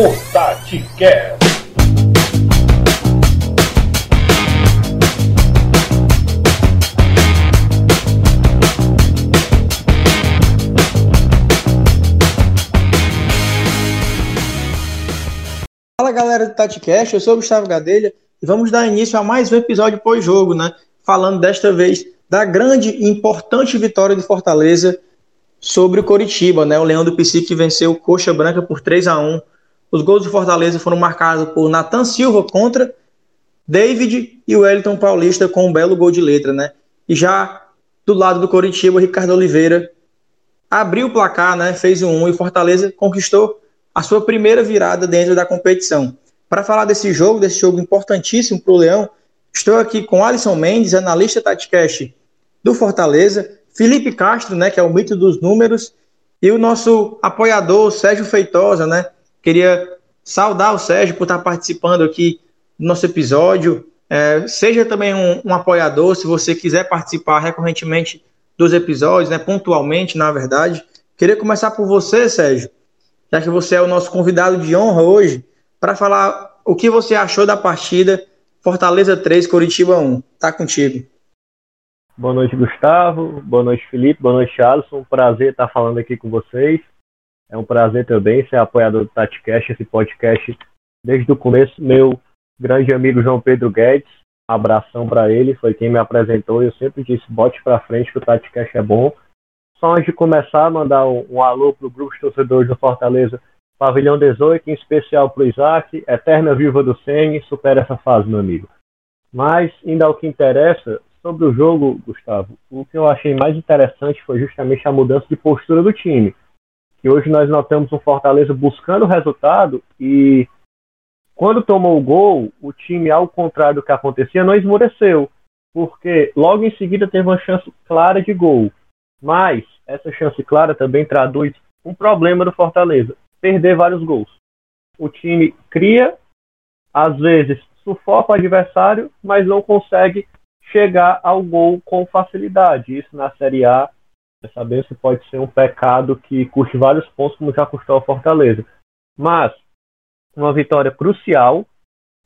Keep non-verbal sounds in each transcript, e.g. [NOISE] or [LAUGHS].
o TatiCast. Fala galera do TatiCast, eu sou o Gustavo Gadelha e vamos dar início a mais um episódio pós-jogo, né? Falando desta vez da grande e importante vitória de Fortaleza sobre o Coritiba, né? O Leão do Psique venceu o Coxa Branca por 3 a 1 Os gols de Fortaleza foram marcados por Nathan Silva contra David e o Wellington Paulista com um belo gol de letra, né? E já do lado do Coritiba, o Ricardo Oliveira abriu o placar, né? Fez um 1 e Fortaleza conquistou a sua primeira virada dentro da competição. Para falar desse jogo, desse jogo importantíssimo para o Leão, estou aqui com Alisson Mendes, analista TatiCast do Fortaleza, Felipe Castro, né, que é o mito dos números, e o nosso apoiador, Sérgio Feitosa, né? Queria saudar o Sérgio por estar participando aqui do nosso episódio. É, seja também um, um, apoiador, se você quiser participar recorrentemente dos episódios, né, pontualmente, na verdade. Queria começar por você, Sérgio, já que você é o nosso convidado de honra hoje, para falar o que você achou da partida Fortaleza 3, Coritiba 1. Tá contigo. Boa noite, Gustavo. Boa noite, Felipe. Boa noite, Alisson. Prazer estar falando aqui com vocês. É um prazer também ser apoiador do TatiCast, esse podcast desde o começo. Meu grande amigo João Pedro Guedes, abração para ele, foi quem me apresentou. Eu sempre disse: bote para frente que o TatiCast é bom. Só antes de começar, mandar um, um alô para o grupo de torcedores do Fortaleza, Pavilhão 18, em especial para o Isaac, Eterna Viva do Sene, supera essa fase, meu amigo. Mas, indo ao que interessa, sobre o jogo, Gustavo, o que eu achei mais interessante foi justamente a mudança de postura do time. Que hoje nós notamos um Fortaleza buscando o resultado e quando tomou o gol, o time, ao contrário do que acontecia, não esmoreceu. Porque logo em seguida teve uma chance clara de gol. Mas essa chance clara também traduz um problema do Fortaleza: perder vários gols. O time cria, às vezes sufoca o adversário, mas não consegue chegar ao gol com facilidade. Isso na Série A, sabemos que pode ser um pecado que custe vários pontos, como já custou ao Fortaleza. Mas uma vitória crucial,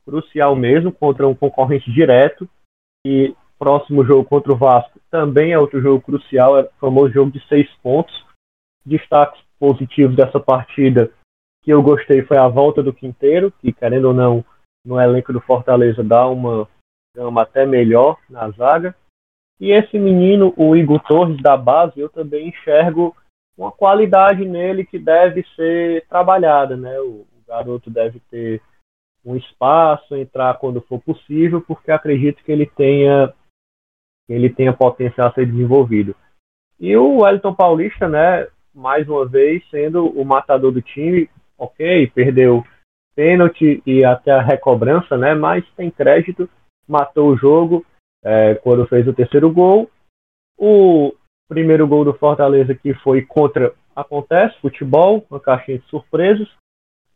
crucial mesmo, contra um concorrente direto. E próximo jogo contra o Vasco também é outro jogo crucial, é o famoso jogo de seis pontos. Destaques positivos dessa partida que eu gostei foi a volta do Quinteiro, que querendo ou não, no elenco do Fortaleza dá uma gama até melhor na zaga. E esse menino, o Igor Torres da base, eu também enxergo uma qualidade nele que deve ser trabalhada, né? O, garoto deve ter um espaço, entrar quando for possível, porque acredito que ele tenha ele tenha potencial a ser desenvolvido. E o Wellington Paulista, né, mais uma vez sendo o matador do time, ok, perdeu pênalti e até a recobrança, né, mas tem crédito matou o jogo é, quando fez o terceiro gol. O primeiro gol do Fortaleza que foi contra acontece, futebol, uma caixinha de surpresas.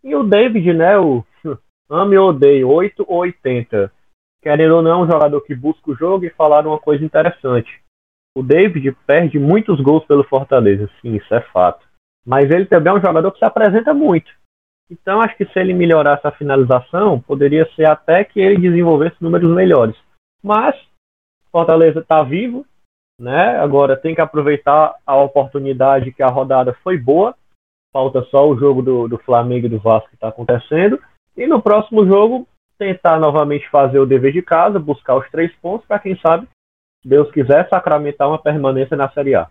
E o David, né, o [LAUGHS] ame ou odeio, 8 ou 80. Querendo ou não, é um jogador que busca o jogo e falaram uma coisa interessante. O David perde muitos gols pelo Fortaleza, sim, isso é fato. Mas ele também é um jogador que se apresenta muito. Então, acho que se ele melhorasse a finalização, poderia ser até que ele desenvolvesse números melhores. Mas, Fortaleza está vivo, né? Agora tem que aproveitar a oportunidade que a rodada foi boa. Falta só o jogo do, do Flamengo e do Vasco que está acontecendo. E no próximo jogo, tentar novamente fazer o dever de casa, buscar os três pontos, para quem sabe, Deus quiser, sacramentar uma permanência na Série A.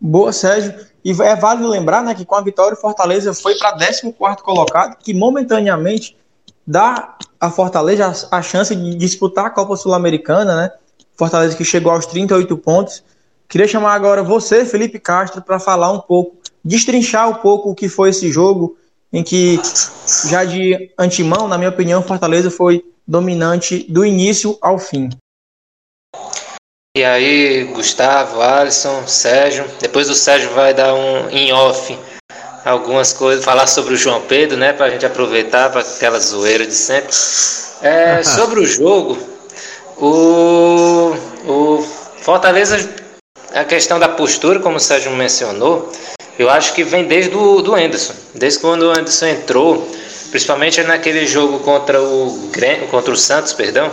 Boa, Sérgio. E é válido lembrar né, que com a vitória o Fortaleza foi para 14 colocado, que momentaneamente dá a Fortaleza a, chance de disputar a Copa Sul-Americana, né? Fortaleza que chegou aos 38 pontos. Queria chamar agora você, Felipe Castro, para falar um pouco, destrinchar um pouco o que foi esse jogo, em que, já de antemão, na minha opinião, Fortaleza foi dominante do início ao fim. E aí, Gustavo, Alisson, Sérgio. Depois o Sérgio vai dar um em off algumas coisas, falar sobre o João Pedro, né? Pra gente aproveitar para aquela zoeira de sempre. É, [LAUGHS] sobre o jogo, o, o Fortaleza, a questão da postura, como o Sérgio mencionou, Eu acho que vem desde o do Anderson. Desde quando o Anderson entrou, principalmente naquele jogo contra o, contra o Santos, perdão,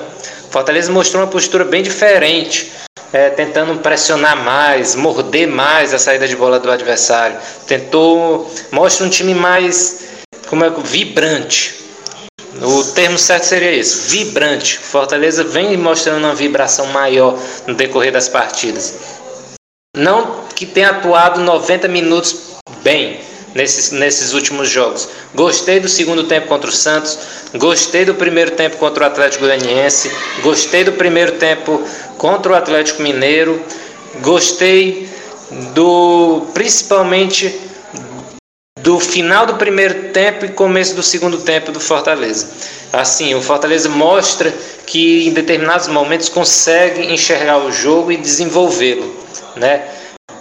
Fortaleza mostrou uma postura bem diferente, é, tentando pressionar mais, morder mais a saída de bola do adversário. Tentou, mostra um time mais como é, vibrante. O termo certo seria isso, vibrante. Fortaleza vem mostrando uma vibração maior no decorrer das partidas. Não que tenha atuado 90 minutos bem, nesses, nesses últimos jogos. Gostei do segundo tempo contra o Santos, gostei do primeiro tempo contra o Atlético Goianiense, gostei do primeiro tempo contra o Atlético Mineiro, gostei do principalmente do final do primeiro tempo e começo do segundo tempo do Fortaleza. Assim, o Fortaleza mostra que em determinados momentos consegue enxergar o jogo e desenvolvê-lo, né?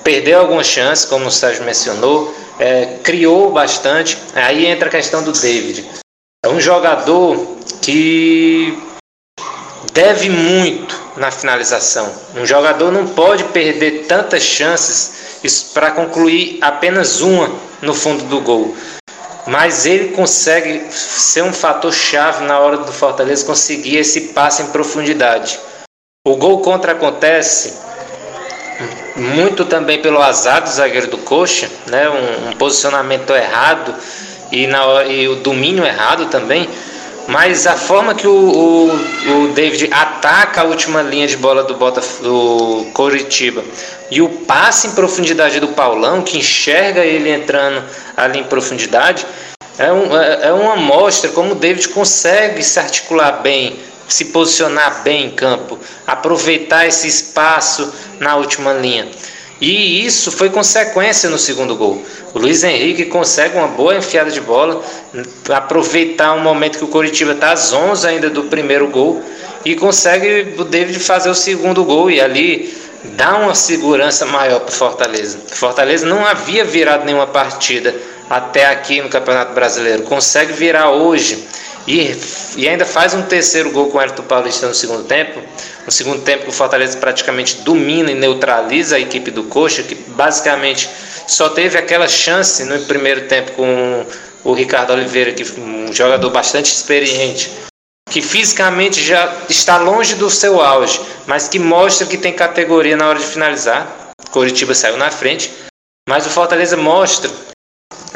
Perdeu algumas chances, como o Sérgio mencionou, é, criou bastante. Aí entra a questão do David. É um jogador que deve muito na finalização. Um jogador não pode perder tantas chances para concluir apenas uma no fundo do gol. Mas ele consegue ser um fator chave na hora do Fortaleza conseguir esse passe em profundidade. O gol contra acontece muito também pelo azar do zagueiro do Coxa, né? um, um posicionamento errado e, na, e o domínio errado também. Mas a forma que o, o, o, David ataca a última linha de bola do, Bota, do Coritiba e o passe em profundidade do Paulão, que enxerga ele entrando ali em profundidade, é, um, é, é uma amostra como o David consegue se articular bem, se posicionar bem em campo, aproveitar esse espaço na última linha. E isso foi consequência no segundo gol. O Luiz Henrique consegue uma boa enfiada de bola, aproveitar um momento que o Coritiba está às 11 ainda do primeiro gol e consegue o David fazer o segundo gol e ali dá uma segurança maior para Fortaleza. Fortaleza não havia virado nenhuma partida até aqui no Campeonato Brasileiro. Consegue virar hoje e, e ainda faz um terceiro gol com o Hélio Paulista no segundo tempo. No segundo tempo, o Fortaleza praticamente domina e neutraliza a equipe do Coxa, que basicamente só teve aquela chance no primeiro tempo com o Ricardo Oliveira, que um jogador bastante experiente, que fisicamente já está longe do seu auge, mas que mostra que tem categoria na hora de finalizar. Coritiba saiu na frente, mas o Fortaleza mostra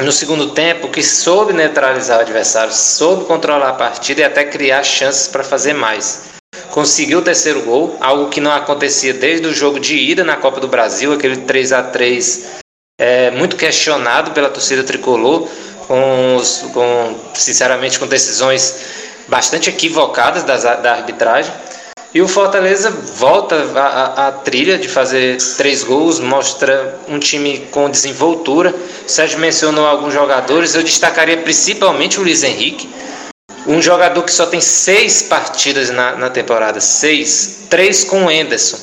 no segundo tempo que soube neutralizar o adversário, soube controlar a partida e até criar chances para fazer mais. Conseguiu o terceiro gol, algo que não acontecia desde o jogo de ida na Copa do Brasil, aquele 3 a 3 é, muito questionado pela torcida tricolor, com, com sinceramente com decisões bastante equivocadas das, da arbitragem. E o Fortaleza volta à, trilha de fazer três gols, mostra um time com desenvoltura. O Sérgio mencionou alguns jogadores, eu destacaria principalmente o Luiz Henrique, um jogador que só tem seis partidas na, na temporada, seis, três com o Enderson.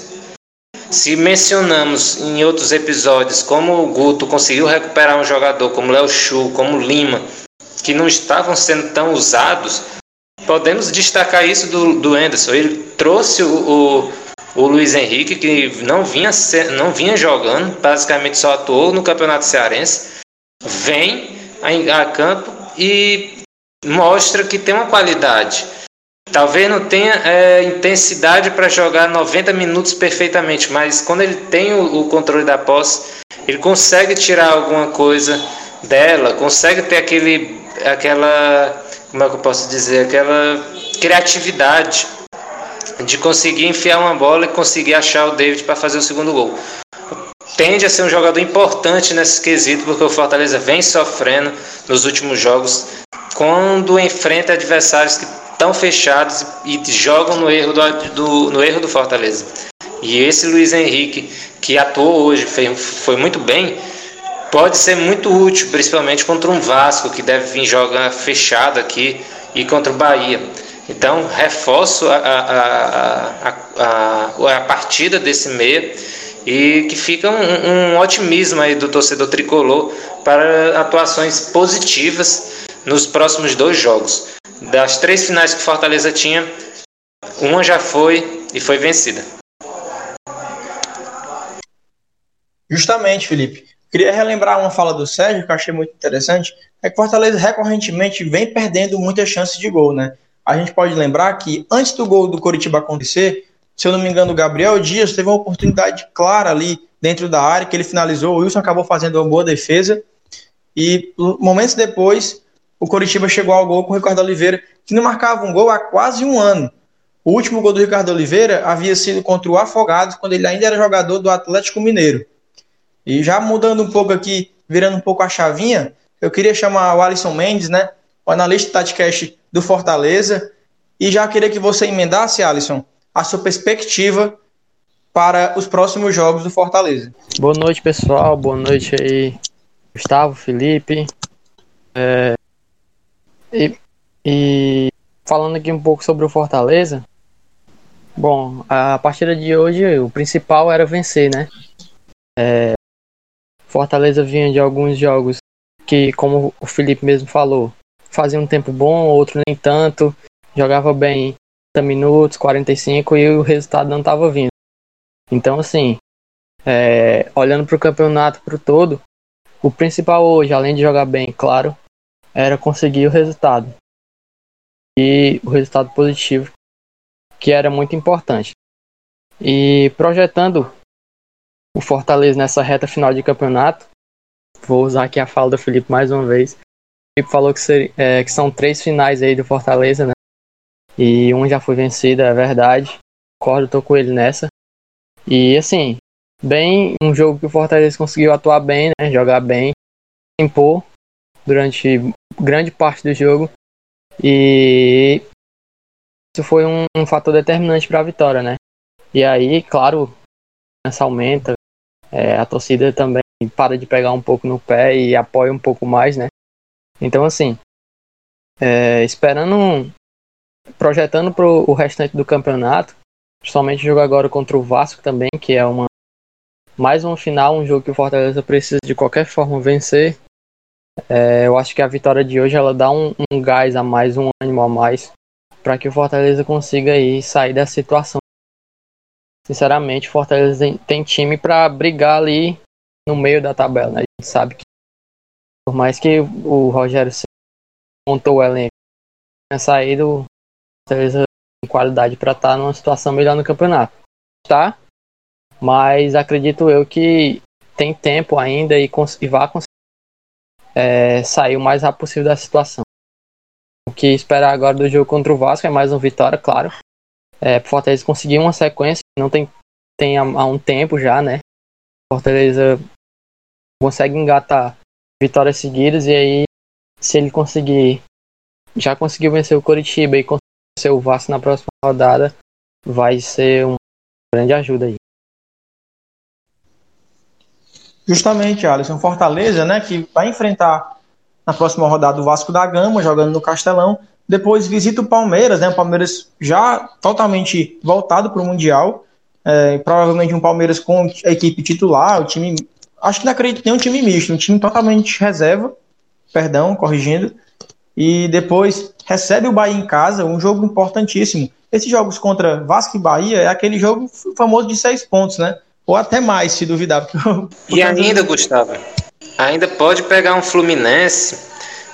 Se mencionamos em outros episódios como o Guto conseguiu recuperar um jogador como Léo Chu, como Lima, que não estavam sendo tão usados, podemos destacar isso do, do Anderson. Ele trouxe o, o, o Luiz Henrique, que não vinha, não vinha jogando, basicamente só atuou no Campeonato Cearense, vem a, a campo e mostra que tem uma qualidade. Talvez não tenha é, intensidade para jogar 90 minutos perfeitamente, mas quando ele tem o, o, controle da posse, ele consegue tirar alguma coisa dela, consegue ter aquele, aquela como é que eu posso dizer, aquela criatividade de conseguir enfiar uma bola e conseguir achar o David para fazer o segundo gol. Tende a ser um jogador importante nesse quesito, porque o Fortaleza vem sofrendo nos últimos jogos quando enfrenta adversários que estão fechados e jogam no erro do, do, no erro do Fortaleza. E esse Luiz Henrique, que atuou hoje, foi, foi muito bem, pode ser muito útil, principalmente contra um Vasco que deve vir jogar fechado aqui e contra o Bahia. Então, reforço a, a, a, a, partida desse meia e que fica um, um otimismo aí do torcedor tricolor para atuações positivas nos próximos dois jogos. Das três finais que Fortaleza tinha, uma já foi e foi vencida. Justamente, Felipe. Queria relembrar uma fala do Sérgio, que eu achei muito interessante, é que Fortaleza recorrentemente vem perdendo muitas chances de gol, né? A gente pode lembrar que antes do gol do Coritiba acontecer, se eu não me engano, o Gabriel Dias teve uma oportunidade clara ali dentro da área que ele finalizou, o Wilson acabou fazendo uma boa defesa e momentos depois o Coritiba chegou ao gol com o Ricardo Oliveira, que não marcava um gol há quase um ano. O último gol do Ricardo Oliveira havia sido contra o Afogados, quando ele ainda era jogador do Atlético Mineiro. E já mudando um pouco aqui, virando um pouco a chavinha, eu queria chamar o Alisson Mendes, né, o analista Tatcast do Fortaleza, e já queria que você emendasse, Alisson, a sua perspectiva para os próximos jogos do Fortaleza. Boa noite, pessoal. Boa noite aí, Gustavo, Felipe. É... E, e falando aqui um pouco sobre o Fortaleza, Bom, a partida de hoje, o principal era vencer, né? É, Fortaleza vinha de alguns jogos que, como o Felipe mesmo falou, fazia um tempo bom, outro nem tanto, jogava bem 30 minutos, 45 e o resultado não estava vindo. Então, assim, é, olhando para o campeonato para o todo, o principal hoje, além de jogar bem, claro, era conseguir o resultado. E o resultado positivo que era muito importante. E projetando o Fortaleza nessa reta final de campeonato, vou usar aqui a fala do Felipe mais uma vez. O Felipe falou que, seria, é, que são três finais aí do Fortaleza, né? E um já foi vencido, é verdade. Concordo, tô com ele nessa. E assim, bem, um jogo que o Fortaleza conseguiu atuar bem, né? Jogar bem, impor durante grande parte do jogo. E isso foi um, um fator determinante para a vitória, né? E aí, claro, essa aumenta, é, a torcida também para de pegar um pouco no pé e apoia um pouco mais, né? Então, assim, é, esperando, projetando para o restante do campeonato, principalmente jogo agora contra o Vasco também, que é uma mais um final, um jogo que o Fortaleza precisa de qualquer forma vencer. É, eu acho que a vitória de hoje ela dá um, um gás a mais, um ânimo a mais para que o Fortaleza consiga aí sair da situação. Sinceramente, Fortaleza tem, time para brigar ali no meio da tabela. Né? A gente sabe que, por mais que o Rogério montou o elenco, tenha saído, Fortaleza tem qualidade para estar tá numa situação melhor no campeonato. Tá? Mas acredito eu que tem tempo ainda e, e vai conseguir é, sair o mais rápido possível da situação. O que esperar agora do jogo contra o Vasco é mais uma vitória, claro. É, Fortaleza conseguir uma sequência, não tem, tem há, há um tempo já, né? Fortaleza consegue engatar vitórias seguidas e aí, se ele conseguir, já conseguiu vencer o Coritiba e conseguir vencer o Vasco na próxima rodada, vai ser uma grande ajuda aí. Justamente, Alisson, Fortaleza, né, que vai enfrentar na próxima rodada o Vasco da Gama, jogando no Castelão. Depois visita o Palmeiras, né? O Palmeiras já totalmente voltado para o Mundial. É, provavelmente um Palmeiras com a equipe titular, o time. Acho que não acredito tem um time misto, um time totalmente reserva, perdão, corrigindo. E depois recebe o Bahia em casa, um jogo importantíssimo. Esses jogos contra Vasco e Bahia é aquele jogo famoso de seis pontos, né? Ou até mais, se duvidar. [LAUGHS] e ainda, Gustavo, ainda pode pegar um Fluminense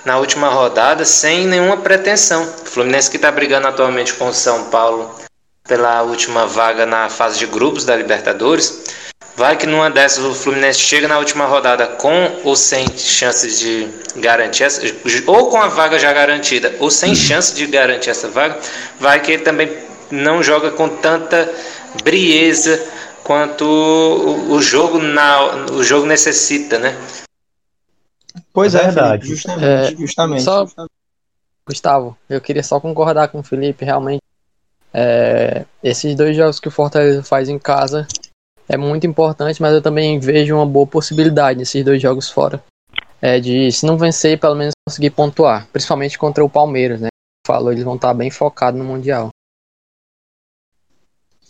na última rodada sem nenhuma pretensão. O Fluminense que está brigando atualmente com o São Paulo pela última vaga na fase de grupos da Libertadores. Vai que numa dessas o Fluminense chega na última rodada com ou sem chances de garantir essa, ou com a vaga já garantida, ou sem chance de garantir essa vaga. Vai que ele também não joga com tanta brieza quanto o, jogo na, o jogo necessita, né? Pois é, é verdade. justamente, é, justamente, só, Gustavo, eu queria só concordar com o Felipe, realmente. É, esses dois jogos que o Fortaleza faz em casa é muito importante, mas eu também vejo uma boa possibilidade nesses dois jogos fora. É de, se não vencer, pelo menos conseguir pontuar. Principalmente contra o Palmeiras, né? Falou, eles vão estar bem focados no Mundial.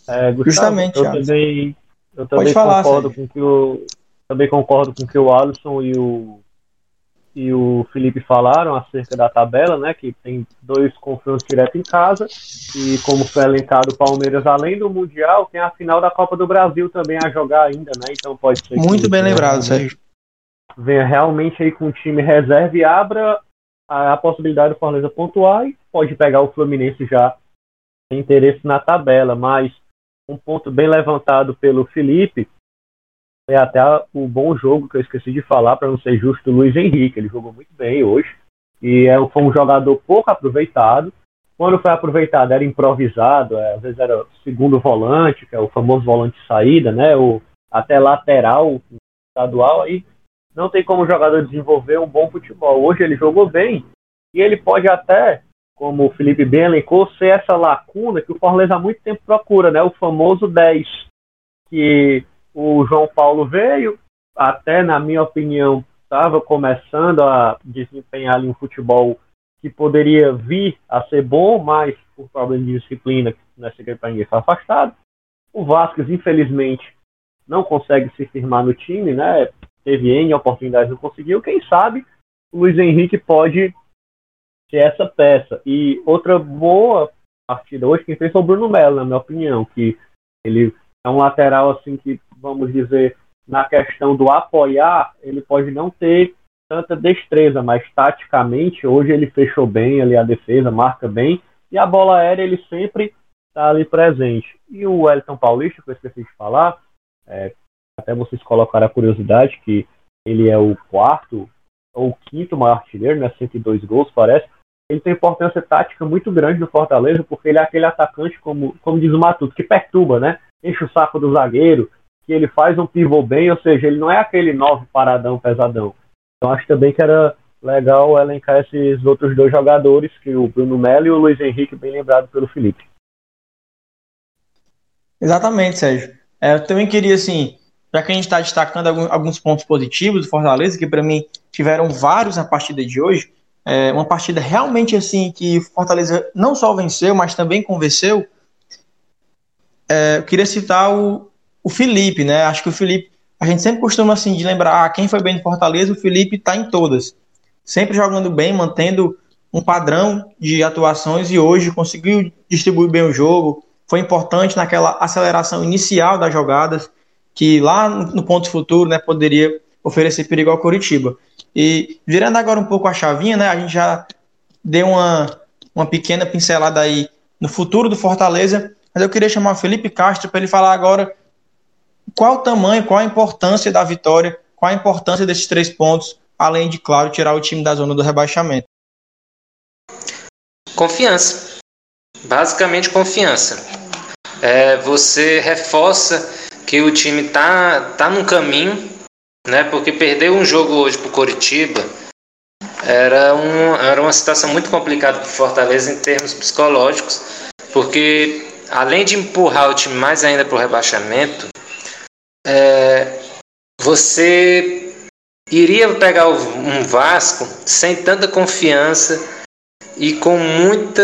É, Gustavo, Justamente, eu também, eu também falar, concordo com que o também concordo com que o Alisson e o e o Felipe falaram acerca da tabela, né? Que tem dois confrontos direto em casa. E como foi elencado o Palmeiras, além do Mundial, tem a final da Copa do Brasil também a jogar ainda, né? Então pode ser. Muito bem lembrado, Sérgio. venha realmente aí com o time reserva e abra a, a possibilidade do Fortaleza pontuar e pode pegar o Fluminense já tem interesse na tabela, mas um ponto bem levantado pelo Felipe é até o bom jogo que eu esqueci de falar para não ser justo, o Luiz Henrique, ele jogou muito bem hoje e é, foi um jogador pouco aproveitado. Quando foi aproveitado era improvisado, é, às vezes era segundo volante, que é o famoso volante saída, né? O, até lateral estadual, aí não tem como o jogador desenvolver um bom futebol. Hoje ele jogou bem e ele pode até, como o Felipe bem elencou, ser essa lacuna que o Fortaleza há muito tempo procura, né? O famoso 10, que o João Paulo veio, até na minha opinião, estava começando a desempenhar ali um futebol que poderia vir a ser bom, mas por problemas de disciplina, para ninguém foi afastado. O Vasquez, infelizmente, não consegue se firmar no time, né? Teve N oportunidades, não conseguiu. Quem sabe o Luiz Henrique pode ser essa peça. E outra boa partida hoje, quem fez foi o Bruno Melo, na minha opinião, que ele é um lateral assim que, vamos dizer, na questão do apoiar, ele pode não ter tanta destreza, mas taticamente, hoje ele fechou bem ali a defesa, marca bem, e a bola aérea ele sempre está ali presente. E o Wellington Paulista, que eu esqueci de falar, é, até vocês colocaram a curiosidade que ele é o quarto ou quinto maior artilheiro, né, 102 gols, parece. Ele tem importância tática muito grande no Fortaleza, porque ele é aquele atacante, como, como diz o Matuto, que perturba, né? Enche o saco do zagueiro, que ele faz um pivô bem, ou seja, ele não é aquele nove paradão pesadão. Então acho também que era legal elencar esses outros dois jogadores, que o Bruno Melo e o Luiz Henrique, bem lembrado pelo Felipe. Exatamente, Sérgio. É, eu também queria, assim, já que a gente está destacando alguns pontos positivos do Fortaleza, que para mim tiveram vários na partida de hoje, é uma partida realmente assim que o Fortaleza não só venceu, mas também convenceu. É, eu queria citar o, o Felipe, né? Acho que o Felipe, a gente sempre costuma assim de lembrar ah, quem foi bem no Fortaleza, o Felipe está em todas. Sempre jogando bem, mantendo um padrão de atuações e hoje conseguiu distribuir bem o jogo. Foi importante naquela aceleração inicial das jogadas, que lá no ponto futuro né, poderia oferecer perigo ao Coritiba. E virando agora um pouco a chavinha, né, a gente já deu uma, uma pequena pincelada aí no futuro do Fortaleza, mas eu queria chamar o Felipe Castro para ele falar agora qual o tamanho, qual a importância da vitória, qual a importância desses três pontos, além de, claro, tirar o time da zona do rebaixamento? Confiança. Basicamente, confiança. É, você reforça que o time tá, tá num caminho, né? Porque perder um jogo hoje para o Coritiba era, um, era uma situação muito complicada para Fortaleza em termos psicológicos, porque além de empurrar o time mais ainda para o rebaixamento, é, você iria pegar um Vasco sem tanta confiança e com muita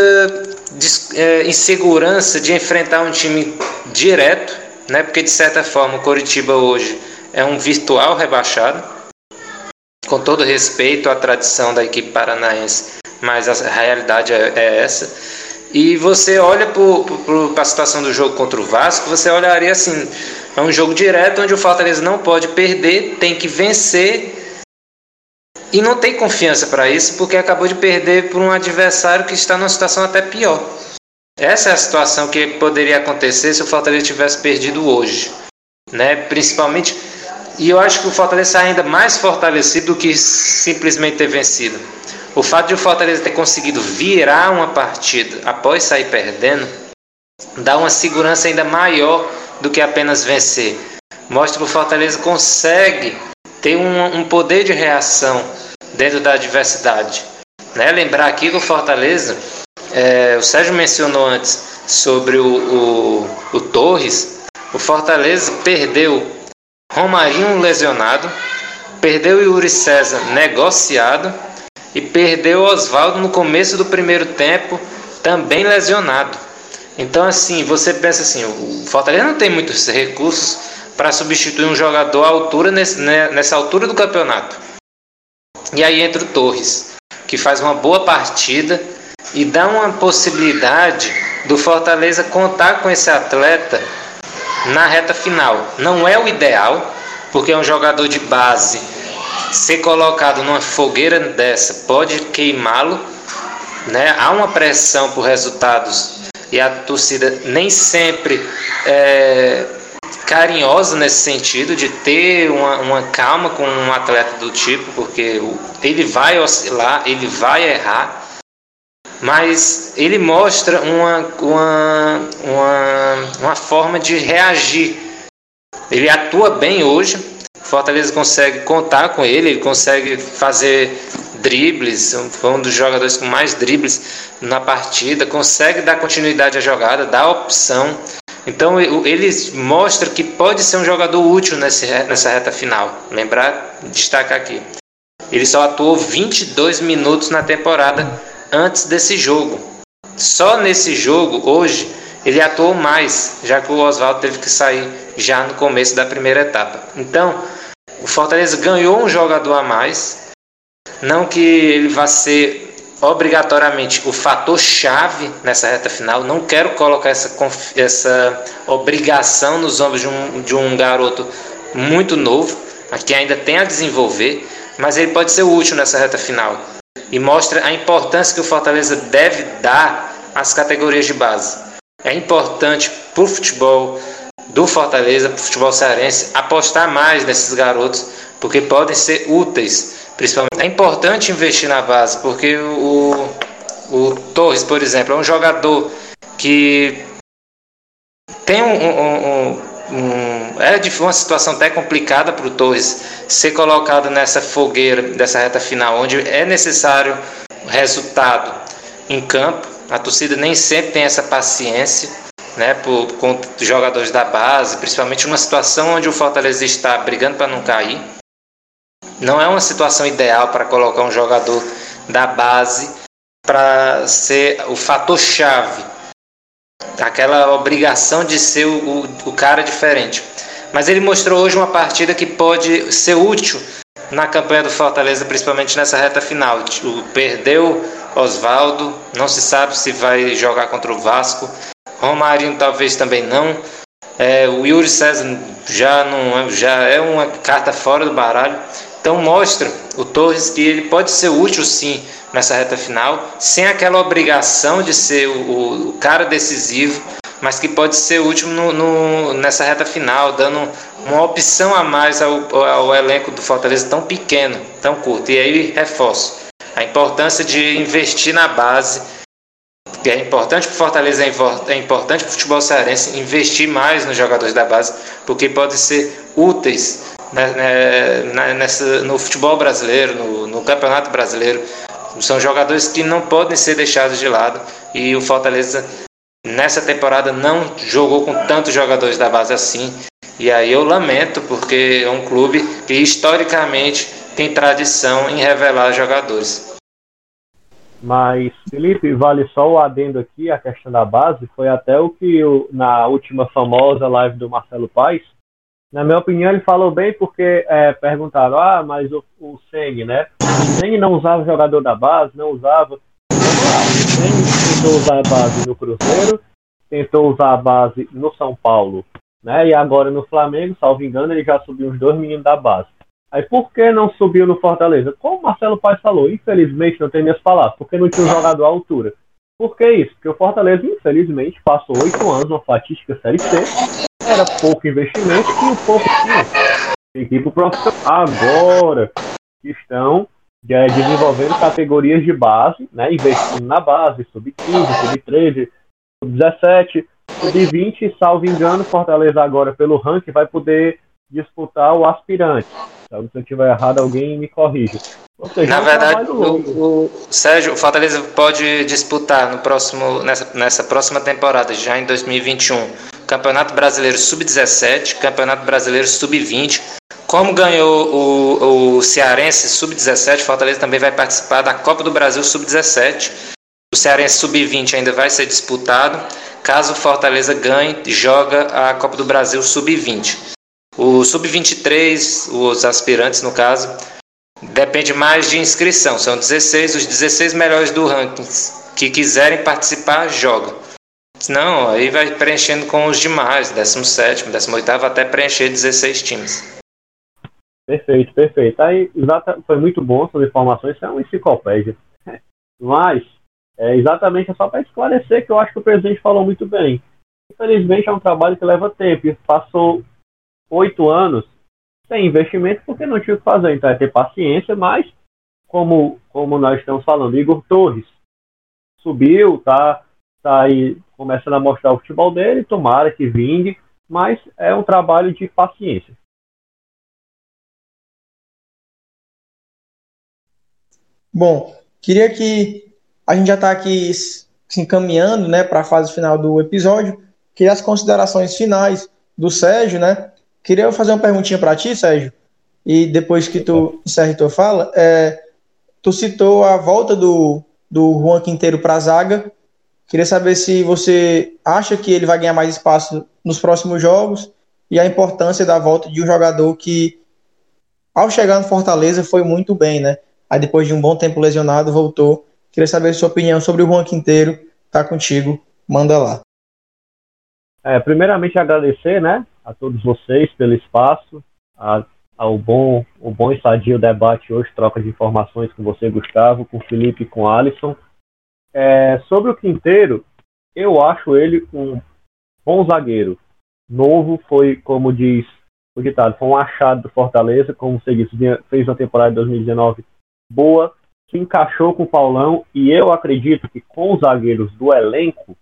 é, insegurança de enfrentar um time direto, né? Porque de certa forma o Coritiba hoje é um virtual rebaixado, com todo respeito à tradição da equipe paranaense, mas a realidade é, é essa. E você olha para a situação do jogo contra o Vasco, você olharia assim: é um jogo direto onde o Fortaleza não pode perder, tem que vencer e não tem confiança para isso porque acabou de perder por um adversário que está numa situação até pior. Essa é a situação que poderia acontecer se o Fortaleza tivesse perdido hoje, né? Principalmente, e eu acho que o Fortaleza está ainda mais fortalecido do que simplesmente ter vencido. O fato de o Fortaleza ter conseguido virar uma partida após sair perdendo dá uma segurança ainda maior do que apenas vencer. Mostra que o Fortaleza consegue ter um, um poder de reação dentro da adversidade. Né? Lembrar aqui que o Fortaleza, é, o Sérgio mencionou antes sobre o, o, o Torres, o Fortaleza perdeu Romarinho lesionado, perdeu Yuri César negociado e perdeu Oswaldo no começo do primeiro tempo, também lesionado. Então, assim, você pensa assim: o Fortaleza não tem muitos recursos para substituir um jogador à altura nesse, né, nessa altura do campeonato. E aí entra o Torres, que faz uma boa partida e dá uma possibilidade do Fortaleza contar com esse atleta na reta final. Não é o ideal, porque é um jogador de base ser colocado numa fogueira dessa pode queimá-lo, né? Há uma pressão por resultados e a torcida nem sempre é carinhosa nesse sentido de ter uma, uma calma com um atleta do tipo, porque ele vai oscilar, ele vai errar, mas ele mostra uma, uma, uma, uma forma de reagir. Ele atua bem hoje, Fortaleza consegue contar com ele, ele consegue fazer dribles, foi um dos jogadores com mais dribles na partida, consegue dar continuidade à jogada, dar opção. Então ele mostra que pode ser um jogador útil nessa reta final. Lembrar, destacar aqui. Ele só atuou 22 minutos na temporada antes desse jogo. Só nesse jogo, hoje, ele atuou mais, já que o Oswaldo teve que sair já no começo da primeira etapa. Então, o Fortaleza ganhou um jogador a mais. Não que ele vá ser obrigatoriamente o fator chave nessa reta final. Não quero colocar essa, essa obrigação nos ombros de um, de um garoto muito novo, que ainda tem a desenvolver, mas ele pode ser útil nessa reta final. E mostra a importância que o Fortaleza deve dar às categorias de base. É importante para o futebol do Fortaleza, para o futebol cearense, apostar mais nesses garotos, porque podem ser úteis. Principalmente. É importante investir na base, porque o, o Torres, por exemplo, é um jogador que tem um, um, um, um é uma situação até complicada para o Torres ser colocado nessa fogueira dessa reta final, onde é necessário resultado em campo. A torcida nem sempre tem essa paciência né, por, com jogadores da base, principalmente numa situação onde o Fortaleza está brigando para não cair. Não é uma situação ideal para colocar um jogador da base para ser o fator chave, aquela obrigação de ser o, o, o cara diferente. Mas ele mostrou hoje uma partida que pode ser útil na campanha do Fortaleza, principalmente nessa reta final. O, perdeu Oswaldo, não se sabe se vai jogar contra o Vasco. Romarinho talvez também não. É, o Yuri César já não é, já é uma carta fora do baralho. Então mostra o Torres que ele pode ser útil sim nessa reta final, sem aquela obrigação de ser o, o cara decisivo, mas que pode ser útil no, no, nessa reta final, dando uma opção a mais ao, ao elenco do Fortaleza tão pequeno, tão curto. E aí reforço a importância de investir na base que é importante para o Fortaleza, é importante para o futebol cearense investir mais nos jogadores da base, porque podem ser úteis né, né nessa, no futebol brasileiro, no, no campeonato brasileiro. São jogadores que não podem ser deixados de lado e o Fortaleza nessa temporada não jogou com tantos jogadores da base assim. E aí eu lamento, porque é um clube que historicamente tem tradição em revelar jogadores. Mas, Felipe, vale só o adendo aqui, a questão da base, foi até o que eu, na última famosa live do Marcelo Paes, na minha opinião, ele falou bem porque é, perguntaram, ah, mas o, o Seng, né? O Seng não usava jogador da base, não usava. O Seng tentou usar a base no Cruzeiro, tentou usar a base no São Paulo, né? E agora no Flamengo, salvo engano, ele já subiu uns dois meninos da base. Aí por que não subiu no Fortaleza? Como o Marcelo Paes falou, infelizmente não tem minhas palavras, porque não tinha um jogador à altura. Por que isso? Porque o Fortaleza, infelizmente, passou oito anos na fatídica Série C, era pouco investimento e um pouco tinha. Equipe profissional. Agora estão já desenvolvendo categorias de base, né, investindo na base, sub-15, sub-13, sub-17, sub-20, salvo engano, Fortaleza agora pelo ranking vai poder disputar o aspirante. Então, se eu estiver errado, alguém me corrija. Seja, Na é verdade, o, o, Sérgio, o Fortaleza pode disputar no próximo, nessa, nessa próxima temporada, já em 2021, Campeonato Brasileiro Sub-17, Campeonato Brasileiro Sub-20. Como ganhou o, o Cearense Sub-17, Fortaleza também vai participar da Copa do Brasil Sub-17. O Cearense Sub-20 ainda vai ser disputado. Caso Fortaleza ganhe, joga a Copa do Brasil Sub-20. O sub-23, os aspirantes no caso, depende mais de inscrição. São 16, os 16 melhores do ranking que quiserem participar, jogam. Não, aí vai preenchendo com os demais, 17, 18 até preencher 16 times. Perfeito, perfeito. Aí, foi muito bom suas informações, isso é uma enciclopédia. [LAUGHS] Mas, é, exatamente é só para esclarecer que eu acho que o presidente falou muito bem. Infelizmente, é um trabalho que leva tempo. E passou oito anos sem investimento porque não tinha o que fazer. Então, é ter paciência, mas, como, como nós estamos falando, Igor Torres subiu, tá, tá aí começando a mostrar o futebol dele, tomara que vingue, mas é um trabalho de paciência. Bom, queria que a gente já está aqui se encaminhando né, para a fase final do episódio. Queria as considerações finais do Sérgio, né? Queria fazer uma perguntinha para ti, Sérgio, e depois que tu encerre tua fala, é, tu citou a volta do, do Juan Quinteiro para a zaga. Queria saber se você acha que ele vai ganhar mais espaço nos próximos jogos e a importância da volta de um jogador que, ao chegar no Fortaleza, foi muito bem, né? Aí depois de um bom tempo lesionado, voltou. Queria saber sua opinião sobre o Juan Quinteiro. Tá contigo, manda lá. É, primeiramente agradecer, né, a todos vocês pelo espaço, a, ao bom, o bom e sadio debate hoje, troca de informações com você, Gustavo, com Felipe com Alisson. É, sobre o Quinteiro, eu acho ele um bom zagueiro. Novo, foi, como diz o ditado, foi um achado do Fortaleza, como você disse, fez uma temporada de 2019 boa, se encaixou com o Paulão e eu acredito que com os zagueiros do elenco,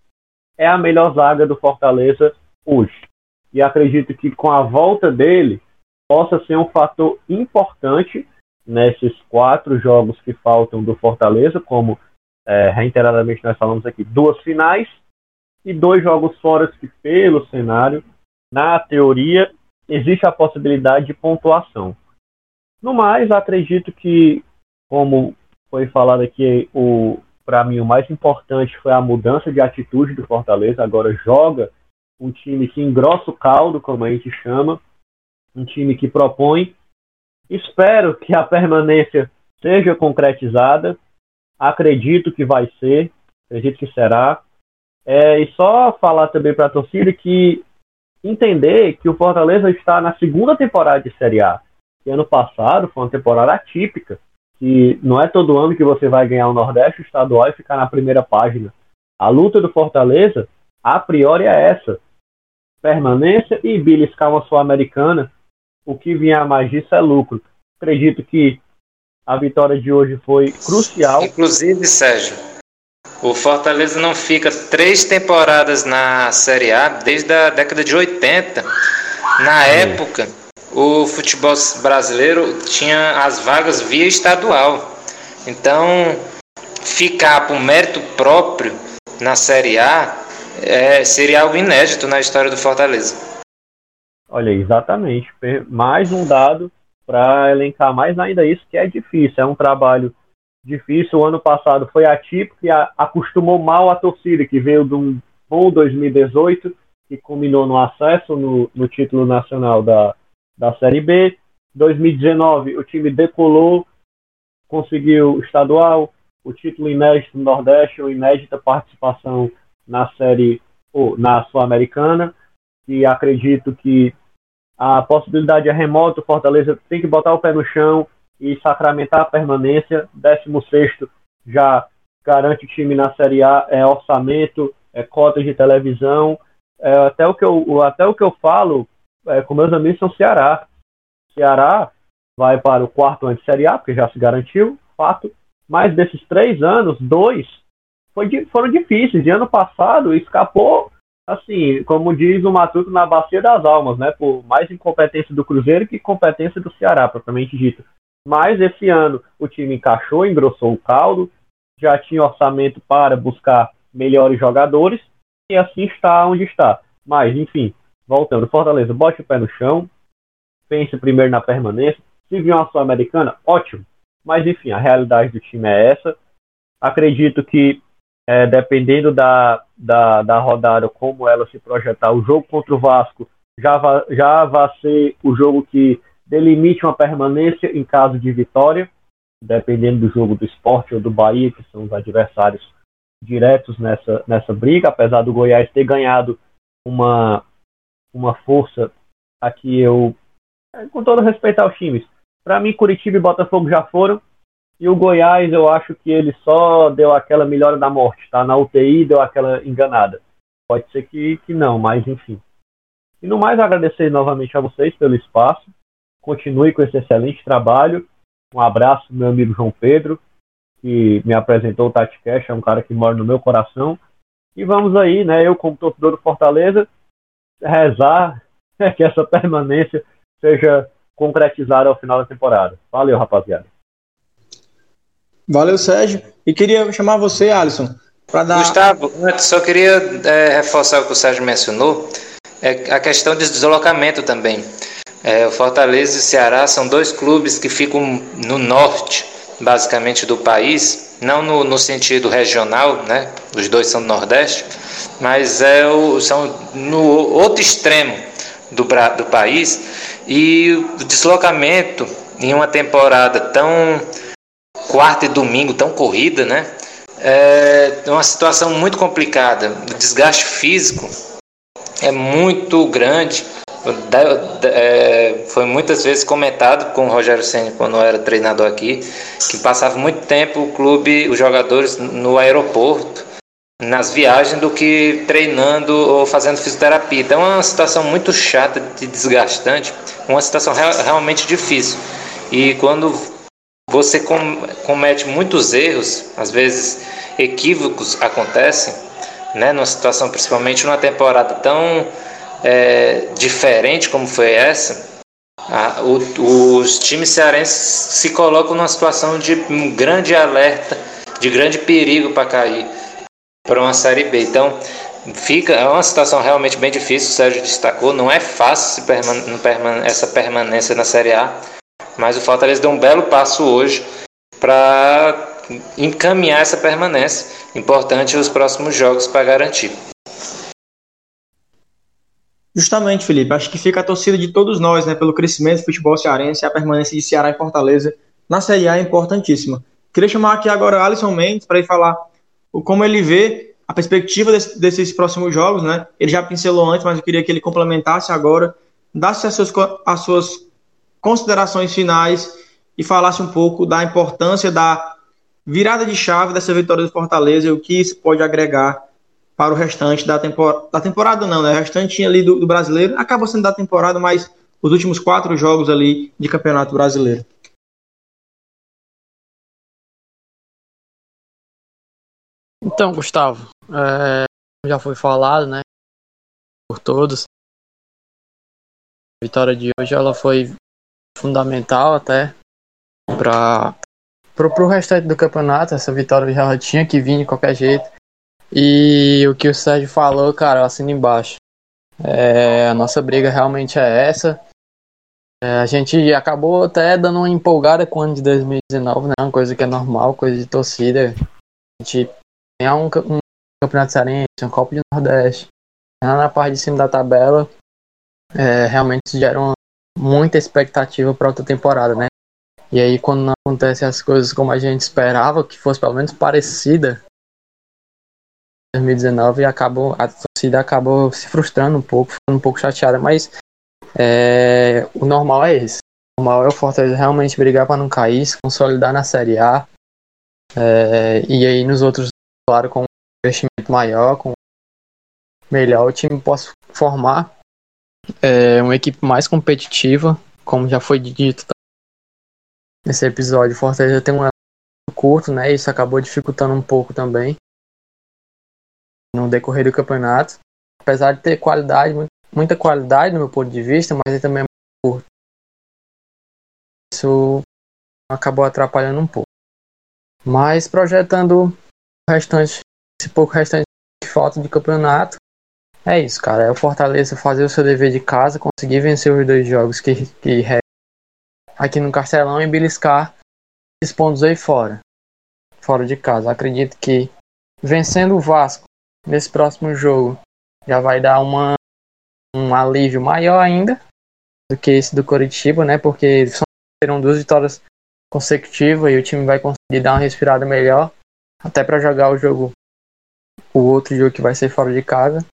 é a melhor zaga do Fortaleza hoje. E acredito que com a volta dele possa ser um fator importante nesses quatro jogos que faltam do Fortaleza, como é, reiteradamente nós falamos aqui, duas finais e dois jogos fora que pelo cenário, na teoria, existe a possibilidade de pontuação. No mais, acredito que, como foi falado aqui, o para mim, o mais importante foi a mudança de atitude do Fortaleza. Agora joga um time que engrossa o caldo, como a gente chama, um time que propõe. Espero que a permanência seja concretizada. Acredito que vai ser, acredito que será. É, e só falar também para a torcida que entender que o Fortaleza está na segunda temporada de Série A. E ano passado foi uma temporada atípica que não é todo ano que você vai ganhar o Nordeste estadual e ficar na primeira página. A luta do Fortaleza, a priori, é essa. Permanência e beliscar uma Sul-Americana. O que vier mais disso é lucro. Acredito que a vitória de hoje foi crucial. Inclusive, Sérgio, o Fortaleza não fica três temporadas na Série A desde a década de 80. Na época, o futebol brasileiro tinha as vagas via estadual. Então, ficar por mérito próprio na Série A é, seria algo inédito na história do Fortaleza. Olha, exatamente. Mais um dado para elencar mais ainda isso, que é difícil. É um trabalho difícil. O ano passado foi atípico e acostumou mal a torcida, que veio de um bom 2018, que culminou no acesso no, no título nacional da, da Série B. 2019 o time decolou, conseguiu estadual, o título inédito no Nordeste, uma inédita participação na Série ou na Sul-Americana, e acredito que a possibilidade é remota, o Fortaleza tem que botar o pé no chão e sacramentar a permanência. 16 já garante o time na Série A, é orçamento, é cotas de televisão, é, até, o que eu, até o que eu falo é, com meus amigos são Ceará. Ceará vai para o quarto ano de Série A, porque já se garantiu, fato. Mas desses três anos, dois foi, foram difíceis. De ano passado, escapou, assim, como diz o Matuto, na bacia das almas, né? Por mais incompetência do Cruzeiro que competência do Ceará, propriamente dito. Mas esse ano o time encaixou, engrossou o caldo, já tinha orçamento para buscar melhores jogadores e assim está onde está. Mas, enfim, voltando, Fortaleza, bote o pé no chão, pense primeiro na permanência. Se vier uma Sul-Americana, ótimo. Mas enfim, a realidade do time é essa. Acredito que, é, dependendo da, da, da rodada, como ela se projetar, o jogo contra o Vasco já, va, já vai ser o jogo que delimite uma permanência em caso de vitória, dependendo do jogo do esporte ou do Bahia, que são os adversários diretos nessa, nessa briga, apesar do Goiás ter ganhado uma, uma força aqui eu, com todo respeito aos times, Para mim, Curitiba e Botafogo já foram. E o Goiás, eu acho que ele só deu aquela melhora da morte, tá? Na UTI deu aquela enganada. Pode ser que, que não, mas enfim. E no mais, agradecer novamente a vocês pelo espaço. Continue com esse excelente trabalho. Um abraço, meu amigo João Pedro, que me apresentou o Tati Cash, é um cara que mora no meu coração. E vamos aí, né? Eu, como torcedor do Fortaleza, rezar [LAUGHS] que essa permanência seja concretizada ao final da temporada. Valeu, rapaziada. Valeu, Sérgio. E queria chamar você, Alisson, para dar. Gustavo, só queria é, reforçar o que o Sérgio mencionou, é a questão de deslocamento também. É, o Fortaleza e o Ceará são dois clubes que ficam no norte, basicamente, do país, não no, no sentido regional, né? Os dois são do Nordeste, mas é o, são no outro extremo do, do país e o deslocamento em uma temporada tão quarta e domingo tão corrida, né? É uma situação muito complicada. O desgaste físico é muito grande. É, foi muitas vezes comentado com o Rogério Senna quando era treinador aqui, que passava muito tempo o clube, os jogadores no aeroporto, nas viagens, do que treinando ou fazendo fisioterapia. Então é uma situação muito chata e desgastante, uma situação realmente difícil. E quando você comete muitos erros, às vezes equívocos acontecem, né, numa situação, principalmente numa temporada tão é, diferente como foi essa, a, o, os times cearenses se colocam numa situação de um grande alerta, de grande perigo para cair para uma Série B. Então, fica é uma situação realmente bem difícil, o Sérgio destacou, não é fácil essa permanência na Série A, mas o Fortaleza deu um belo passo hoje para encaminhar essa permanência. Importante os próximos jogos para garantir. Justamente, Felipe. Acho que fica a torcida de todos nós, né, pelo crescimento do futebol cearense e a permanência de Ceará e Fortaleza na Série A é importantíssima. Queria chamar aqui agora Alisson Mendes para ir falar como ele vê a perspectiva desse, desses próximos jogos, né? Ele já pincelou antes, mas eu queria que ele complementasse agora, desse as suas, as suas considerações finais e falasse um pouco da importância da virada de chave dessa vitória do Fortaleza e o que isso pode agregar para o restante da, tempor da temporada, não, né? O restante ali do, do brasileiro acabou sendo da temporada, mas os últimos quatro jogos ali de campeonato brasileiro. Então, Gustavo, é, já foi falado, né, por todos. A vitória de hoje ela foi fundamental até para pro restante do campeonato. Essa vitória já tinha que vir de qualquer jeito. E o que o Sérgio falou, cara, eu assino embaixo. É, a nossa briga realmente é essa. É, a gente acabou até dando uma empolgada com o ano de 2019, né? Uma coisa que é normal, coisa de torcida. A gente ganhar um, um campeonato cearense, um Copa de Nordeste, na parte de cima da tabela, é, realmente gera uma, muita expectativa para outra temporada, né? E aí quando não acontecem as coisas como a gente esperava, que fosse pelo menos parecida, 2019 acabou, a torcida acabou se frustrando um pouco, ficando um pouco chateada, mas é, o normal é esse. O normal é o Fortaleza realmente brigar para não cair, se consolidar na Série A. É, e aí nos outros, claro, com um investimento maior, com melhor, o time possa formar é, uma equipe mais competitiva, como já foi dito nesse episódio. Fortaleza tem um curto, né? Isso acabou dificultando um pouco também no decorrer do campeonato. Apesar de ter qualidade, muita qualidade no meu ponto de vista, mas ele também é muito curto. Isso acabou atrapalhando um pouco. Mas projetando o restante, esse pouco restante de falta de campeonato, é isso, cara. É o Fortaleza fazer o seu dever de casa, conseguir vencer os dois jogos que, que aqui no Castelão e beliscar esses pontos aí fora. Fora de casa. Acredito que vencendo o Vasco nesse próximo jogo já vai dar uma, um alívio maior ainda do que esse do Coritiba, né? Porque serão duas vitórias consecutivas e o time vai conseguir dar uma respirada melhor até para jogar o jogo o outro jogo que vai ser fora de casa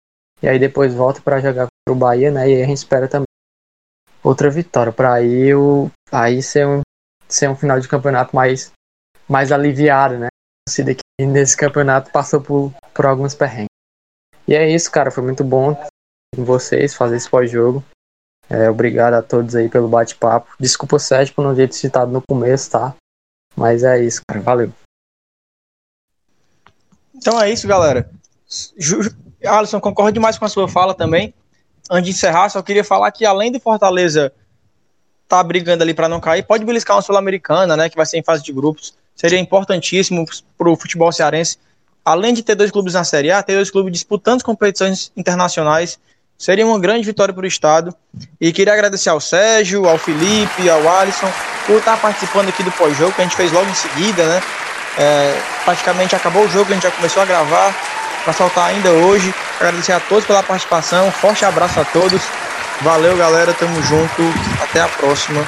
e aí depois volta para jogar contra o Bahia, né? E aí a gente espera também outra vitória, para aí, o, aí ser, um, ser um final de campeonato mais, mais aliviado, né? A que nesse campeonato passou por, por alguns perrengues. E é isso, cara, foi muito bom com vocês fazer esse pós-jogo. É, obrigado a todos aí pelo bate-papo. Desculpa o Sérgio por não ter citado no começo, tá? Mas é isso, cara. Valeu. Então é isso, galera. Alisson, concordo demais com a sua fala também. Antes de encerrar, só queria falar que além do Fortaleza tá brigando ali para não cair, pode beliscar uma Sul-Americana, né, que vai ser em fase de grupos. Seria importantíssimo para o futebol cearense. Além de ter dois clubes na Série A, ter dois clubes disputando competições internacionais. Seria uma grande vitória para o Estado. E queria agradecer ao Sérgio, ao Felipe, ao Alisson, por estar participando aqui do pós-jogo, que a gente fez logo em seguida, né? É, praticamente acabou o jogo, a gente já começou a gravar para soltar ainda hoje. Agradecer a todos pela participação. Forte abraço a todos. Valeu, galera. Tamo junto. Até a próxima.